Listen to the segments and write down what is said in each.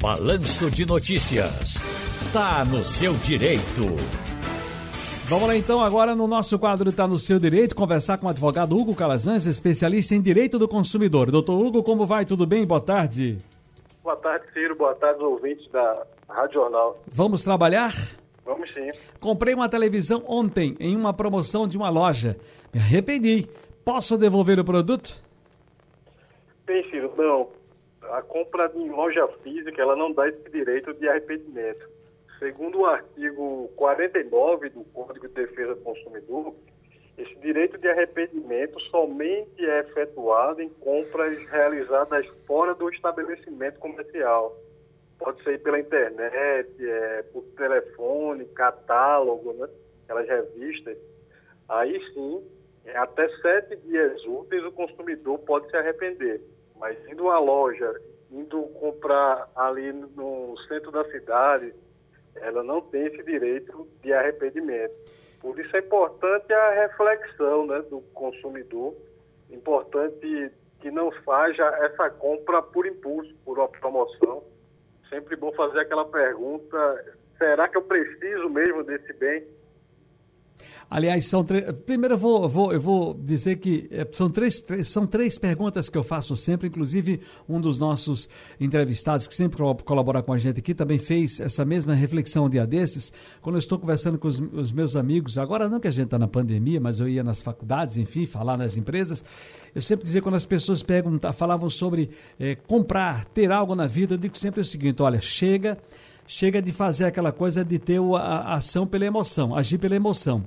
Balanço de Notícias. Tá no seu direito. Vamos lá então, agora no nosso quadro Tá no seu direito, conversar com o advogado Hugo Calazans, especialista em direito do consumidor. Doutor Hugo, como vai? Tudo bem? Boa tarde. Boa tarde, Ciro. Boa tarde, ouvintes da Rádio Jornal. Vamos trabalhar? Vamos sim. Comprei uma televisão ontem em uma promoção de uma loja. Me arrependi. Posso devolver o produto? Bem, Ciro, não. A compra em loja física, ela não dá esse direito de arrependimento. Segundo o artigo 49 do Código de Defesa do Consumidor, esse direito de arrependimento somente é efetuado em compras realizadas fora do estabelecimento comercial. Pode ser pela internet, é, por telefone, catálogo, né? aquelas revistas. Aí sim, até sete dias úteis o consumidor pode se arrepender. Mas indo à loja, indo comprar ali no centro da cidade, ela não tem esse direito de arrependimento. Por isso é importante a reflexão né, do consumidor, importante que não faça essa compra por impulso, por uma promoção. Sempre bom fazer aquela pergunta: será que eu preciso mesmo desse bem? Aliás, são primeiro eu vou, vou, eu vou dizer que eh, são três, três, são três perguntas que eu faço sempre, inclusive um dos nossos entrevistados que sempre colabora com a gente aqui também fez essa mesma reflexão um dia desses, quando eu estou conversando com os, os meus amigos, agora não que a gente está na pandemia, mas eu ia nas faculdades, enfim, falar nas empresas, eu sempre dizia quando as pessoas perguntam, falavam sobre é, comprar, ter algo na vida, eu digo sempre o seguinte, olha, chega chega de fazer aquela coisa de ter a ação pela emoção, agir pela emoção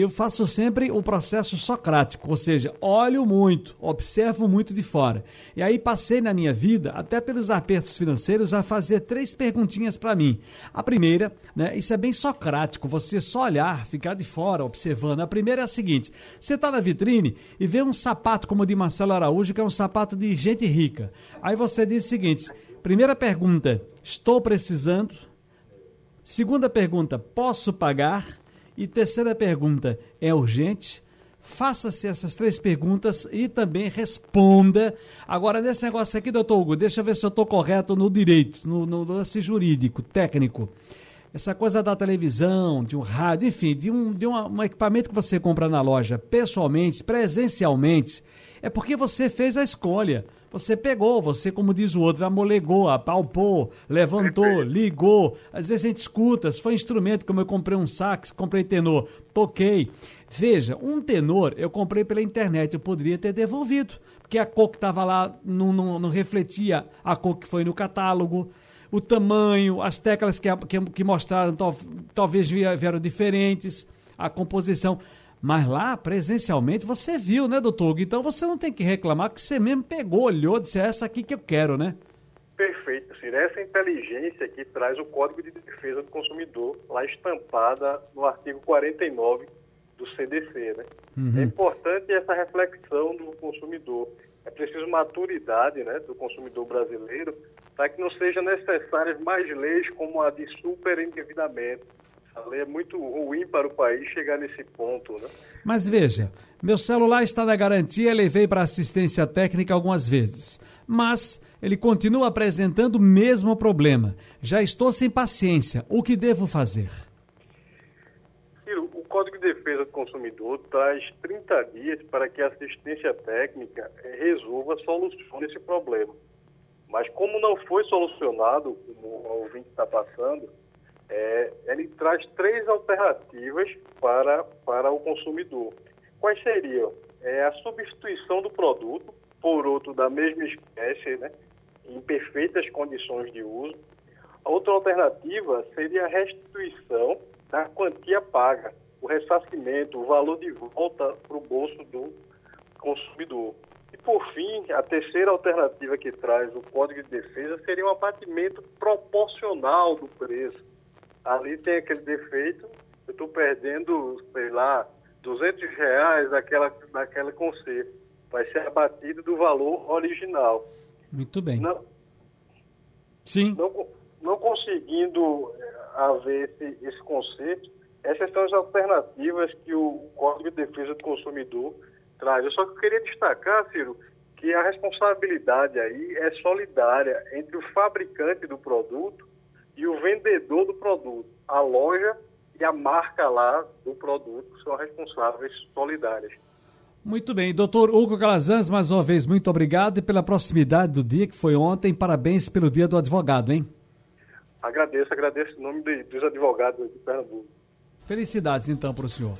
eu faço sempre o processo socrático, ou seja, olho muito, observo muito de fora. E aí passei na minha vida, até pelos apertos financeiros, a fazer três perguntinhas para mim. A primeira, né, isso é bem socrático, você só olhar, ficar de fora, observando. A primeira é a seguinte: você está na vitrine e vê um sapato como o de Marcelo Araújo, que é um sapato de gente rica. Aí você diz o seguinte: primeira pergunta, estou precisando? Segunda pergunta, posso pagar? E terceira pergunta: é urgente? Faça-se essas três perguntas e também responda. Agora, nesse negócio aqui, doutor Hugo, deixa eu ver se eu estou correto no direito, no, no lance jurídico, técnico. Essa coisa da televisão, de um rádio, enfim, de, um, de um equipamento que você compra na loja pessoalmente, presencialmente, é porque você fez a escolha. Você pegou, você, como diz o outro, amolegou, apalpou, levantou, ligou. Às vezes a gente escuta, se foi instrumento, como eu comprei um sax, comprei tenor, toquei. Veja, um tenor eu comprei pela internet, eu poderia ter devolvido, porque a cor que estava lá não, não, não, refletia a cor que foi no catálogo, o tamanho, as teclas que, que, que mostraram talvez vieram diferentes, a composição. Mas lá, presencialmente, você viu, né, doutor Hugo? Então você não tem que reclamar que você mesmo pegou, olhou, disse, é essa aqui que eu quero, né? Perfeito, Ciro. Essa inteligência que traz o Código de Defesa do Consumidor, lá estampada no artigo 49 do CDC, né? Uhum. É importante essa reflexão do consumidor. É preciso maturidade né, do consumidor brasileiro para que não sejam necessárias mais leis como a de superendividamento, a lei é muito ruim para o país chegar nesse ponto, né? Mas veja, meu celular está na garantia, levei para assistência técnica algumas vezes, mas ele continua apresentando o mesmo problema. Já estou sem paciência. O que devo fazer? O Código de Defesa do Consumidor traz 30 dias para que a assistência técnica resolva, solucione esse problema. Mas como não foi solucionado, como o ouvinte está passando, é, ele traz três alternativas para, para o consumidor. Quais seriam? É a substituição do produto por outro da mesma espécie, né, em perfeitas condições de uso. Outra alternativa seria a restituição da quantia paga, o ressarcimento, o valor de volta para o bolso do consumidor. E, por fim, a terceira alternativa que traz o Código de Defesa seria um abatimento proporcional do preço ali tem aquele defeito, eu estou perdendo, sei lá, 200 reais daquela, daquela conserto. Vai ser abatido do valor original. Muito bem. Não, Sim. Não, não conseguindo eh, haver esse, esse conserto, essas são as alternativas que o Código de Defesa do Consumidor traz. Eu só queria destacar, Ciro, que a responsabilidade aí é solidária entre o fabricante do produto e o vendedor do produto. A loja e a marca lá do produto são responsáveis solidárias. Muito bem, doutor Hugo Calazans, mais uma vez, muito obrigado e pela proximidade do dia que foi ontem. Parabéns pelo dia do advogado, hein? Agradeço, agradeço em nome de, dos advogados de Pernambuco. Felicidades então para o senhor.